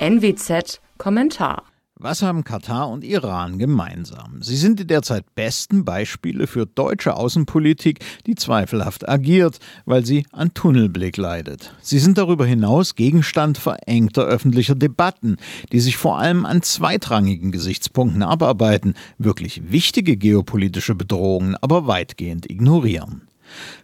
NWZ Kommentar was haben Katar und Iran gemeinsam? Sie sind die derzeit besten Beispiele für deutsche Außenpolitik, die zweifelhaft agiert, weil sie an Tunnelblick leidet. Sie sind darüber hinaus Gegenstand verengter öffentlicher Debatten, die sich vor allem an zweitrangigen Gesichtspunkten abarbeiten, wirklich wichtige geopolitische Bedrohungen aber weitgehend ignorieren.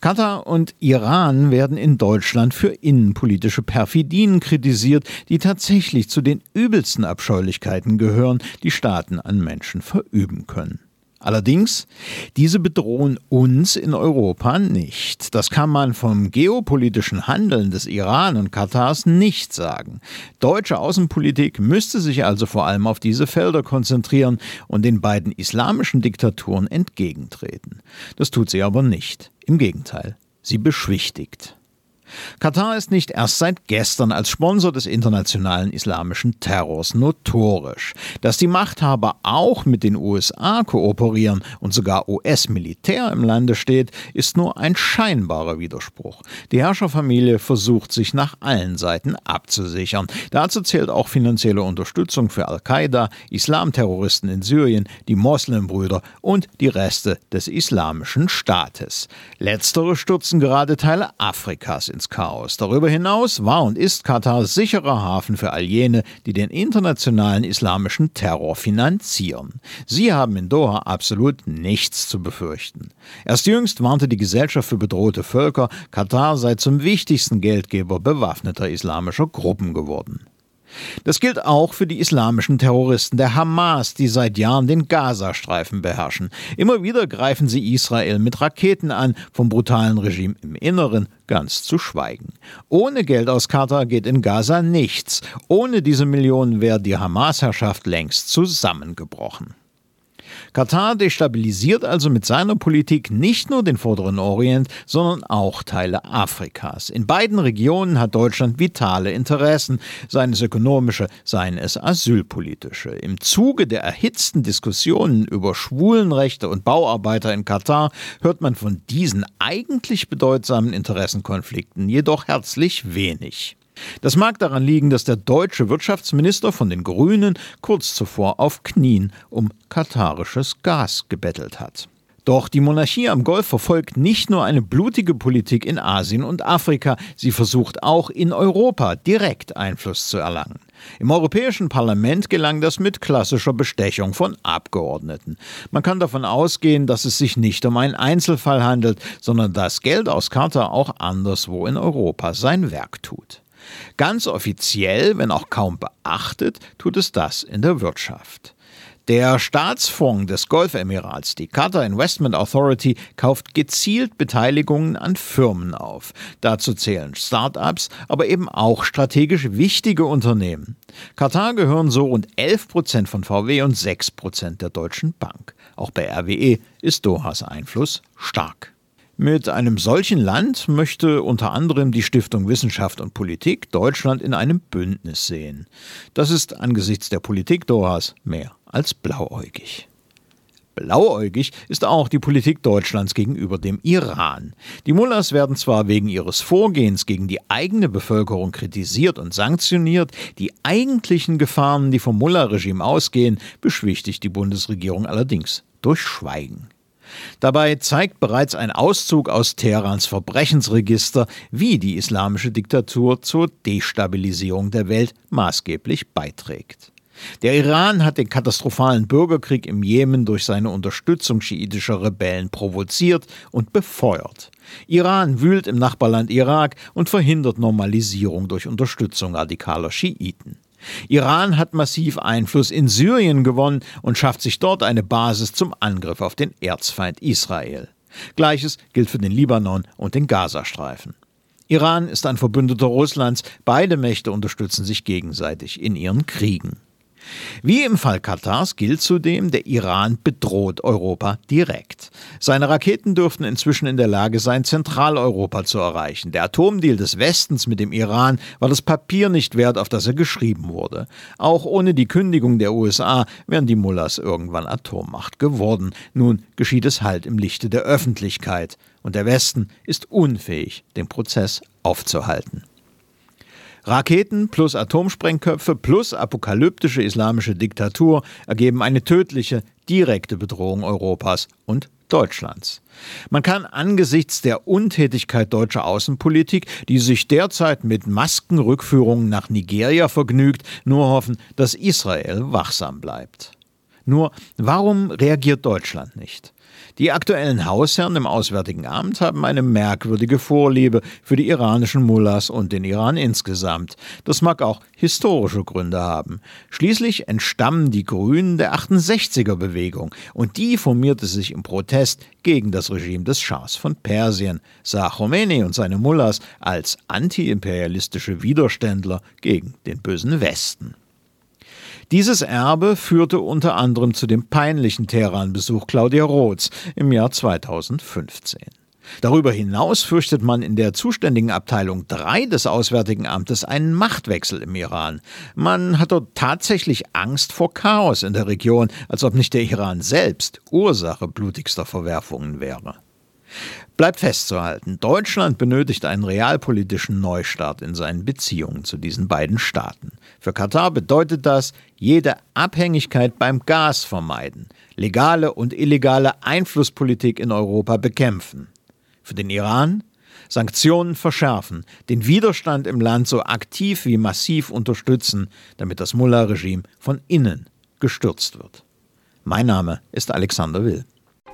Katar und Iran werden in Deutschland für innenpolitische Perfidien kritisiert, die tatsächlich zu den übelsten Abscheulichkeiten gehören, die Staaten an Menschen verüben können. Allerdings, diese bedrohen uns in Europa nicht. Das kann man vom geopolitischen Handeln des Iran und Katars nicht sagen. Deutsche Außenpolitik müsste sich also vor allem auf diese Felder konzentrieren und den beiden islamischen Diktaturen entgegentreten. Das tut sie aber nicht. Im Gegenteil, sie beschwichtigt. Katar ist nicht erst seit gestern als Sponsor des internationalen islamischen Terrors notorisch. Dass die Machthaber auch mit den USA kooperieren und sogar US-Militär im Lande steht, ist nur ein scheinbarer Widerspruch. Die Herrscherfamilie versucht sich nach allen Seiten abzusichern. Dazu zählt auch finanzielle Unterstützung für Al-Qaida, Islamterroristen in Syrien, die Moslembrüder und die Reste des islamischen Staates. Letztere stürzen gerade Teile Afrikas in ins Chaos. Darüber hinaus war und ist Katar sicherer Hafen für all jene, die den internationalen islamischen Terror finanzieren. Sie haben in Doha absolut nichts zu befürchten. Erst jüngst warnte die Gesellschaft für bedrohte Völker, Katar sei zum wichtigsten Geldgeber bewaffneter islamischer Gruppen geworden. Das gilt auch für die islamischen Terroristen der Hamas, die seit Jahren den Gazastreifen beherrschen. Immer wieder greifen sie Israel mit Raketen an, vom brutalen Regime im Inneren ganz zu schweigen. Ohne Geld aus Katar geht in Gaza nichts. Ohne diese Millionen wäre die Hamas-Herrschaft längst zusammengebrochen. Katar destabilisiert also mit seiner Politik nicht nur den Vorderen Orient, sondern auch Teile Afrikas. In beiden Regionen hat Deutschland vitale Interessen, seien es ökonomische, seien es asylpolitische. Im Zuge der erhitzten Diskussionen über Schwulenrechte und Bauarbeiter in Katar hört man von diesen eigentlich bedeutsamen Interessenkonflikten jedoch herzlich wenig. Das mag daran liegen, dass der deutsche Wirtschaftsminister von den Grünen kurz zuvor auf Knien um katarisches Gas gebettelt hat. Doch die Monarchie am Golf verfolgt nicht nur eine blutige Politik in Asien und Afrika, sie versucht auch in Europa direkt Einfluss zu erlangen. Im Europäischen Parlament gelang das mit klassischer Bestechung von Abgeordneten. Man kann davon ausgehen, dass es sich nicht um einen Einzelfall handelt, sondern dass Geld aus Katar auch anderswo in Europa sein Werk tut. Ganz offiziell, wenn auch kaum beachtet, tut es das in der Wirtschaft. Der Staatsfonds des Golfemirats, die Qatar Investment Authority, kauft gezielt Beteiligungen an Firmen auf. Dazu zählen Start-ups, aber eben auch strategisch wichtige Unternehmen. Katar gehören so rund 11 Prozent von VW und 6 Prozent der Deutschen Bank. Auch bei RWE ist Dohas Einfluss stark. Mit einem solchen Land möchte unter anderem die Stiftung Wissenschaft und Politik Deutschland in einem Bündnis sehen. Das ist angesichts der Politik Dohas mehr als blauäugig. Blauäugig ist auch die Politik Deutschlands gegenüber dem Iran. Die Mullahs werden zwar wegen ihres Vorgehens gegen die eigene Bevölkerung kritisiert und sanktioniert, die eigentlichen Gefahren, die vom Mullah-Regime ausgehen, beschwichtigt die Bundesregierung allerdings durch Schweigen. Dabei zeigt bereits ein Auszug aus Teherans Verbrechensregister, wie die islamische Diktatur zur Destabilisierung der Welt maßgeblich beiträgt. Der Iran hat den katastrophalen Bürgerkrieg im Jemen durch seine Unterstützung schiitischer Rebellen provoziert und befeuert. Iran wühlt im Nachbarland Irak und verhindert Normalisierung durch Unterstützung radikaler Schiiten. Iran hat massiv Einfluss in Syrien gewonnen und schafft sich dort eine Basis zum Angriff auf den Erzfeind Israel. Gleiches gilt für den Libanon und den Gazastreifen. Iran ist ein Verbündeter Russlands, beide Mächte unterstützen sich gegenseitig in ihren Kriegen. Wie im Fall Katars gilt zudem, der Iran bedroht Europa direkt. Seine Raketen dürften inzwischen in der Lage sein, Zentraleuropa zu erreichen. Der Atomdeal des Westens mit dem Iran war das Papier nicht wert, auf das er geschrieben wurde. Auch ohne die Kündigung der USA wären die Mullahs irgendwann Atommacht geworden. Nun geschieht es halt im Lichte der Öffentlichkeit. Und der Westen ist unfähig, den Prozess aufzuhalten. Raketen plus Atomsprengköpfe plus apokalyptische islamische Diktatur ergeben eine tödliche, direkte Bedrohung Europas und Deutschlands. Man kann angesichts der Untätigkeit deutscher Außenpolitik, die sich derzeit mit Maskenrückführungen nach Nigeria vergnügt, nur hoffen, dass Israel wachsam bleibt. Nur warum reagiert Deutschland nicht? Die aktuellen Hausherren im Auswärtigen Amt haben eine merkwürdige Vorliebe für die iranischen Mullahs und den Iran insgesamt. Das mag auch historische Gründe haben. Schließlich entstammen die Grünen der 68er Bewegung und die formierte sich im Protest gegen das Regime des Schahs von Persien, sah Khomeini und seine Mullahs als antiimperialistische Widerständler gegen den bösen Westen. Dieses Erbe führte unter anderem zu dem peinlichen Teheran-Besuch Claudia Roths im Jahr 2015. Darüber hinaus fürchtet man in der zuständigen Abteilung 3 des Auswärtigen Amtes einen Machtwechsel im Iran. Man hat dort tatsächlich Angst vor Chaos in der Region, als ob nicht der Iran selbst Ursache blutigster Verwerfungen wäre. Bleibt festzuhalten, Deutschland benötigt einen realpolitischen Neustart in seinen Beziehungen zu diesen beiden Staaten. Für Katar bedeutet das, jede Abhängigkeit beim Gas vermeiden, legale und illegale Einflusspolitik in Europa bekämpfen. Für den Iran Sanktionen verschärfen, den Widerstand im Land so aktiv wie massiv unterstützen, damit das Mullah-Regime von innen gestürzt wird. Mein Name ist Alexander Will.